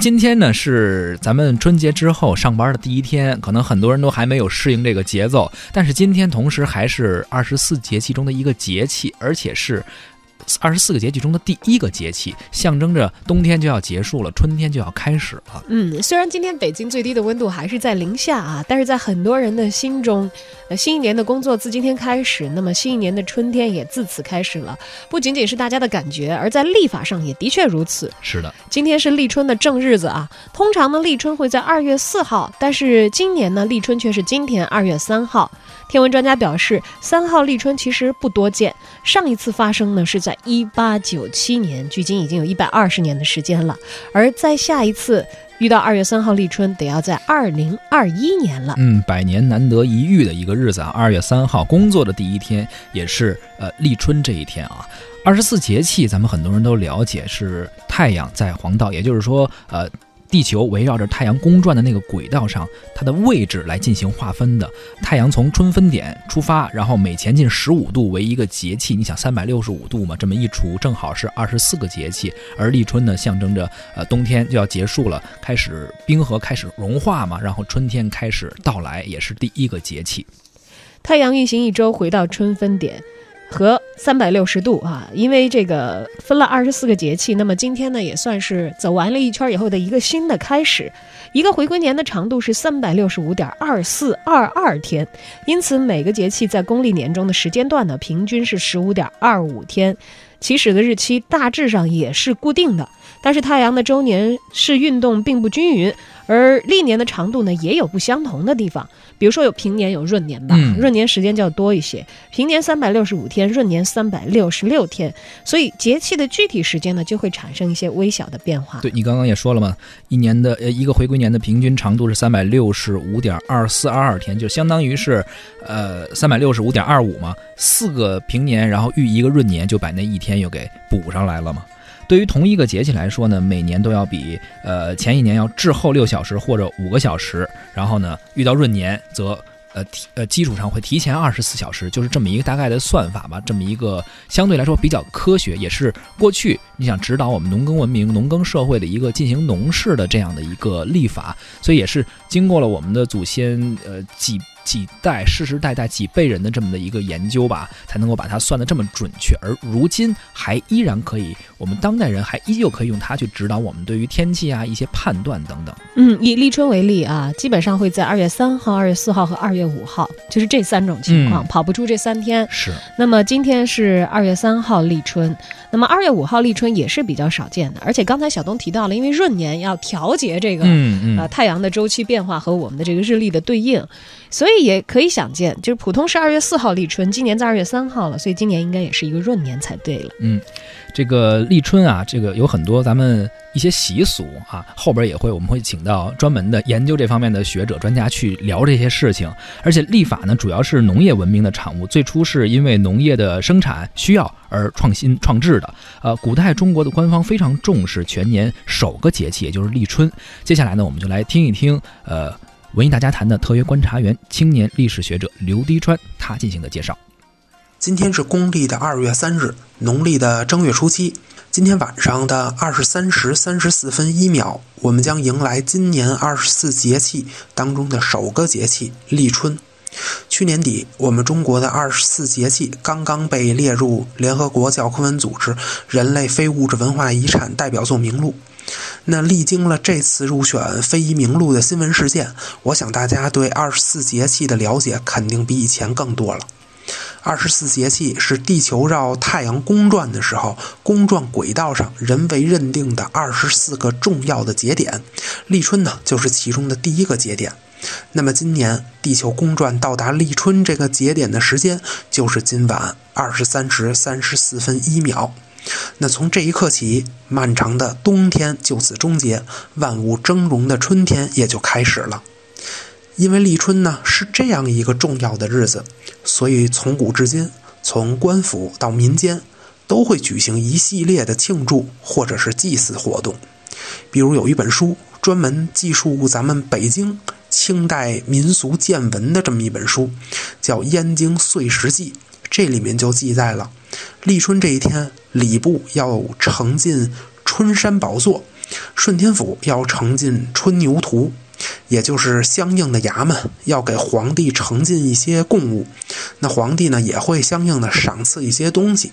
今天呢是咱们春节之后上班的第一天，可能很多人都还没有适应这个节奏。但是今天同时还是二十四节气中的一个节气，而且是。二十四个节气中的第一个节气，象征着冬天就要结束了，春天就要开始了。嗯，虽然今天北京最低的温度还是在零下啊，但是在很多人的心中，呃，新一年的工作自今天开始，那么新一年的春天也自此开始了。不仅仅是大家的感觉，而在历法上也的确如此。是的，今天是立春的正日子啊。通常呢，立春会在二月四号，但是今年呢，立春却是今天二月三号。天文专家表示，三号立春其实不多见，上一次发生呢是在一八九七年，距今已经有一百二十年的时间了。而再下一次遇到二月三号立春，得要在二零二一年了。嗯，百年难得一遇的一个日子啊，二月三号工作的第一天，也是呃立春这一天啊。二十四节气，咱们很多人都了解是太阳在黄道，也就是说呃。地球围绕着太阳公转的那个轨道上，它的位置来进行划分的。太阳从春分点出发，然后每前进十五度为一个节气。你想三百六十五度嘛？这么一除，正好是二十四个节气。而立春呢，象征着呃冬天就要结束了，开始冰河开始融化嘛，然后春天开始到来，也是第一个节气。太阳运行一周，回到春分点。和三百六十度啊，因为这个分了二十四个节气，那么今天呢也算是走完了一圈以后的一个新的开始。一个回归年的长度是三百六十五点二四二二天，因此每个节气在公历年中的时间段呢，平均是十五点二五天，起始的日期大致上也是固定的。但是太阳的周年是运动并不均匀，而历年的长度呢也有不相同的地方。比如说有平年有闰年吧，闰年时间就要多一些，平年三百六十五天，闰年三百六十六天，所以节气的具体时间呢就会产生一些微小的变化。对你刚刚也说了嘛，一年的呃一个回归年的平均长度是三百六十五点二四二二天，就相当于是，呃三百六十五点二五嘛，四个平年，然后遇一个闰年，就把那一天又给补上来了嘛。对于同一个节气来说呢，每年都要比呃前一年要滞后六小时或者五个小时，然后呢，遇到闰年则呃提呃基础上会提前二十四小时，就是这么一个大概的算法吧，这么一个相对来说比较科学，也是过去你想指导我们农耕文明、农耕社会的一个进行农事的这样的一个历法，所以也是经过了我们的祖先呃几。几代世世代代几辈人的这么的一个研究吧，才能够把它算得这么准确。而如今还依然可以，我们当代人还依旧可以用它去指导我们对于天气啊一些判断等等。嗯，以立春为例啊，基本上会在二月三号、二月四号和二月五号，就是这三种情况，跑不出这三天。是。那么今天是二月三号立春，那么二月五号立春也是比较少见的。而且刚才小东提到了，因为闰年要调节这个呃太阳的周期变化和我们的这个日历的对应。所以也可以想见，就是普通是二月四号立春，今年在二月三号了，所以今年应该也是一个闰年才对了。嗯，这个立春啊，这个有很多咱们一些习俗啊，后边也会我们会请到专门的研究这方面的学者专家去聊这些事情。而且历法呢，主要是农业文明的产物，最初是因为农业的生产需要而创新创制的。呃，古代中国的官方非常重视全年首个节气，也就是立春。接下来呢，我们就来听一听，呃。文艺大家谈的特约观察员、青年历史学者刘滴川，他进行的介绍。今天是公历的二月三日，农历的正月初七。今天晚上的二十三时三十四分一秒，我们将迎来今年二十四节气当中的首个节气立春。去年底，我们中国的二十四节气刚刚被列入联合国教科文组织人类非物质文化遗产代表作名录。那历经了这次入选非遗名录的新闻事件，我想大家对二十四节气的了解肯定比以前更多了。二十四节气是地球绕太阳公转的时候，公转轨道上人为认定的二十四个重要的节点，立春呢就是其中的第一个节点。那么今年地球公转到达立春这个节点的时间，就是今晚二十三时三十四分一秒。那从这一刻起，漫长的冬天就此终结，万物峥嵘的春天也就开始了。因为立春呢是这样一个重要的日子，所以从古至今，从官府到民间，都会举行一系列的庆祝或者是祭祀活动。比如有一本书专门记述咱们北京清代民俗见闻的这么一本书，叫《燕京岁时记》，这里面就记载了。立春这一天，礼部要呈进春山宝座，顺天府要呈进春牛图，也就是相应的衙门要给皇帝呈进一些贡物，那皇帝呢也会相应的赏赐一些东西。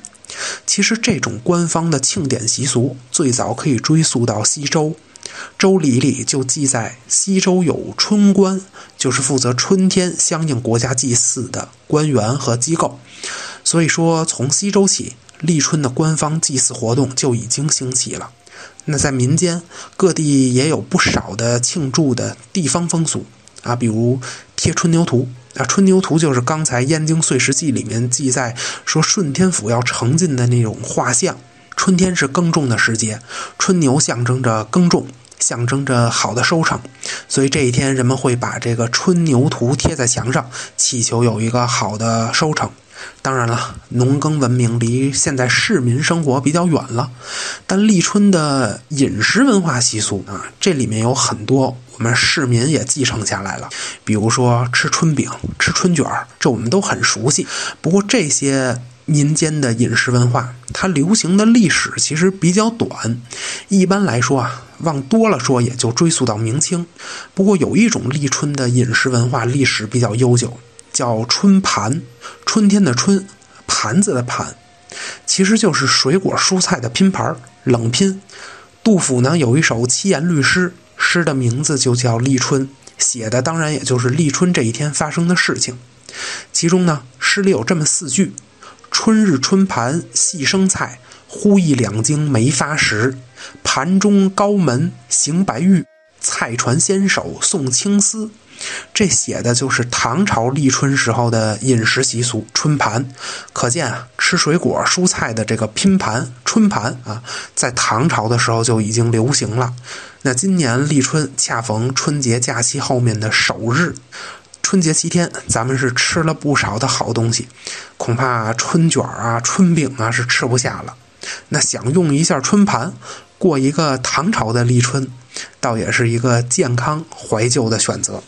其实这种官方的庆典习俗最早可以追溯到西周。周礼里就记载，西周有春官，就是负责春天相应国家祭祀的官员和机构。所以说，从西周起，立春的官方祭祀活动就已经兴起了。那在民间各地也有不少的庆祝的地方风俗啊，比如贴春牛图啊，春牛图就是刚才《燕京岁时记》里面记载说顺天府要成进的那种画像。春天是耕种的时节，春牛象征着耕种。象征着好的收成，所以这一天人们会把这个春牛图贴在墙上，祈求有一个好的收成。当然了，农耕文明离现在市民生活比较远了，但立春的饮食文化习俗啊，这里面有很多我们市民也继承下来了，比如说吃春饼、吃春卷儿，这我们都很熟悉。不过这些。民间的饮食文化，它流行的历史其实比较短。一般来说啊，往多了说也就追溯到明清。不过有一种立春的饮食文化历史比较悠久，叫春盘。春天的春，盘子的盘，其实就是水果蔬菜的拼盘冷拼。杜甫呢有一首七言律诗，诗的名字就叫《立春》，写的当然也就是立春这一天发生的事情。其中呢，诗里有这么四句。春日春盘细生菜，忽一两惊没发时。盘中高门行白玉，菜传先手送青丝。这写的就是唐朝立春时候的饮食习俗，春盘。可见啊，吃水果蔬菜的这个拼盘春盘啊，在唐朝的时候就已经流行了。那今年立春恰逢春节假期后面的首日。春节七天，咱们是吃了不少的好东西，恐怕春卷啊、春饼啊是吃不下了。那想用一下春盘，过一个唐朝的立春，倒也是一个健康怀旧的选择。